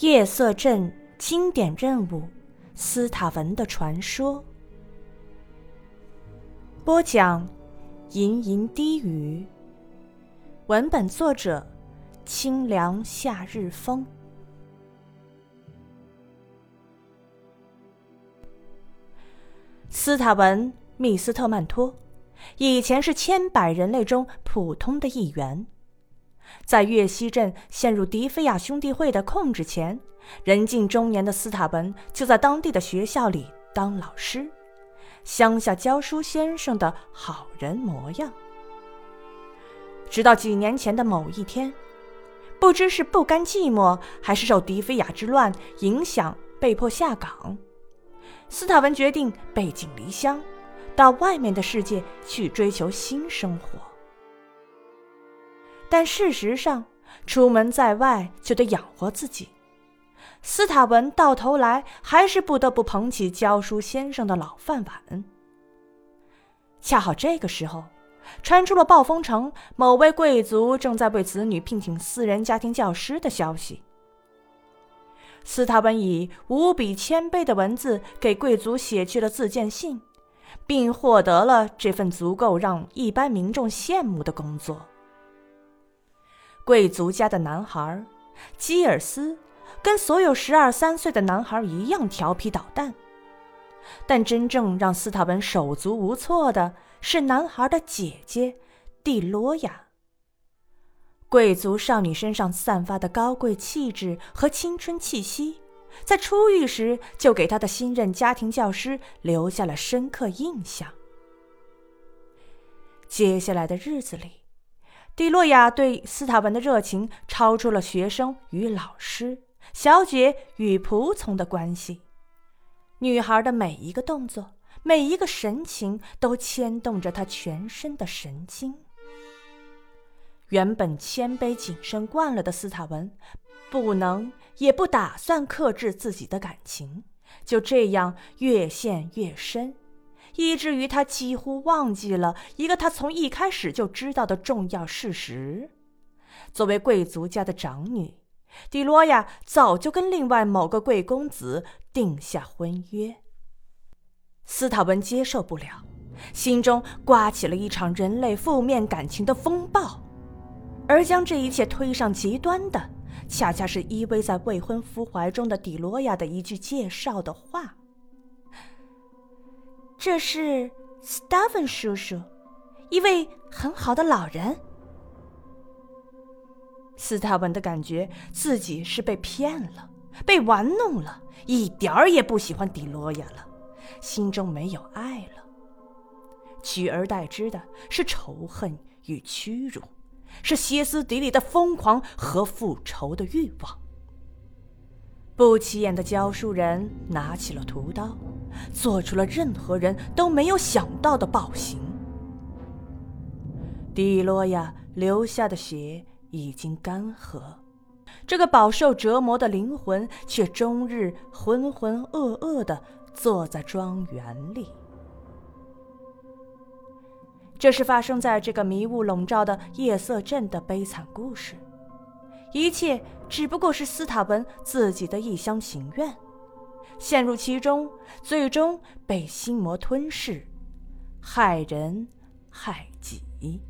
夜色镇经典任务：斯塔文的传说。播讲：吟吟低语。文本作者：清凉夏日风。斯塔文·密斯特曼托，以前是千百人类中普通的一员。在岳西镇陷入迪菲亚兄弟会的控制前，人近中年的斯塔文就在当地的学校里当老师，乡下教书先生的好人模样。直到几年前的某一天，不知是不甘寂寞，还是受迪菲亚之乱影响，被迫下岗，斯塔文决定背井离乡，到外面的世界去追求新生活。但事实上，出门在外就得养活自己。斯塔文到头来还是不得不捧起教书先生的老饭碗。恰好这个时候，传出了暴风城某位贵族正在为子女聘请私人家庭教师的消息。斯塔文以无比谦卑的文字给贵族写去了自荐信，并获得了这份足够让一般民众羡慕的工作。贵族家的男孩基尔斯，跟所有十二三岁的男孩一样调皮捣蛋。但真正让斯塔文手足无措的是男孩的姐姐蒂罗亚。贵族少女身上散发的高贵气质和青春气息，在出狱时就给他的新任家庭教师留下了深刻印象。接下来的日子里。蒂洛亚对斯塔文的热情超出了学生与老师、小姐与仆从的关系。女孩的每一个动作、每一个神情都牵动着她全身的神经。原本谦卑谨慎惯了的斯塔文，不能也不打算克制自己的感情，就这样越陷越深。以至于他几乎忘记了一个他从一开始就知道的重要事实：作为贵族家的长女，迪罗亚早就跟另外某个贵公子定下婚约。斯塔文接受不了，心中刮起了一场人类负面感情的风暴，而将这一切推上极端的，恰恰是依偎在未婚夫怀中的迪罗亚的一句介绍的话。这是斯塔文叔叔，一位很好的老人。斯塔文的感觉自己是被骗了，被玩弄了，一点儿也不喜欢迪罗亚了，心中没有爱了，取而代之的是仇恨与屈辱，是歇斯底里的疯狂和复仇的欲望。不起眼的教书人拿起了屠刀。做出了任何人都没有想到的暴行。蒂洛亚流下的血已经干涸，这个饱受折磨的灵魂却终日浑浑噩噩的坐在庄园里。这是发生在这个迷雾笼罩的夜色镇的悲惨故事，一切只不过是斯塔文自己的一厢情愿。陷入其中，最终被心魔吞噬，害人害己。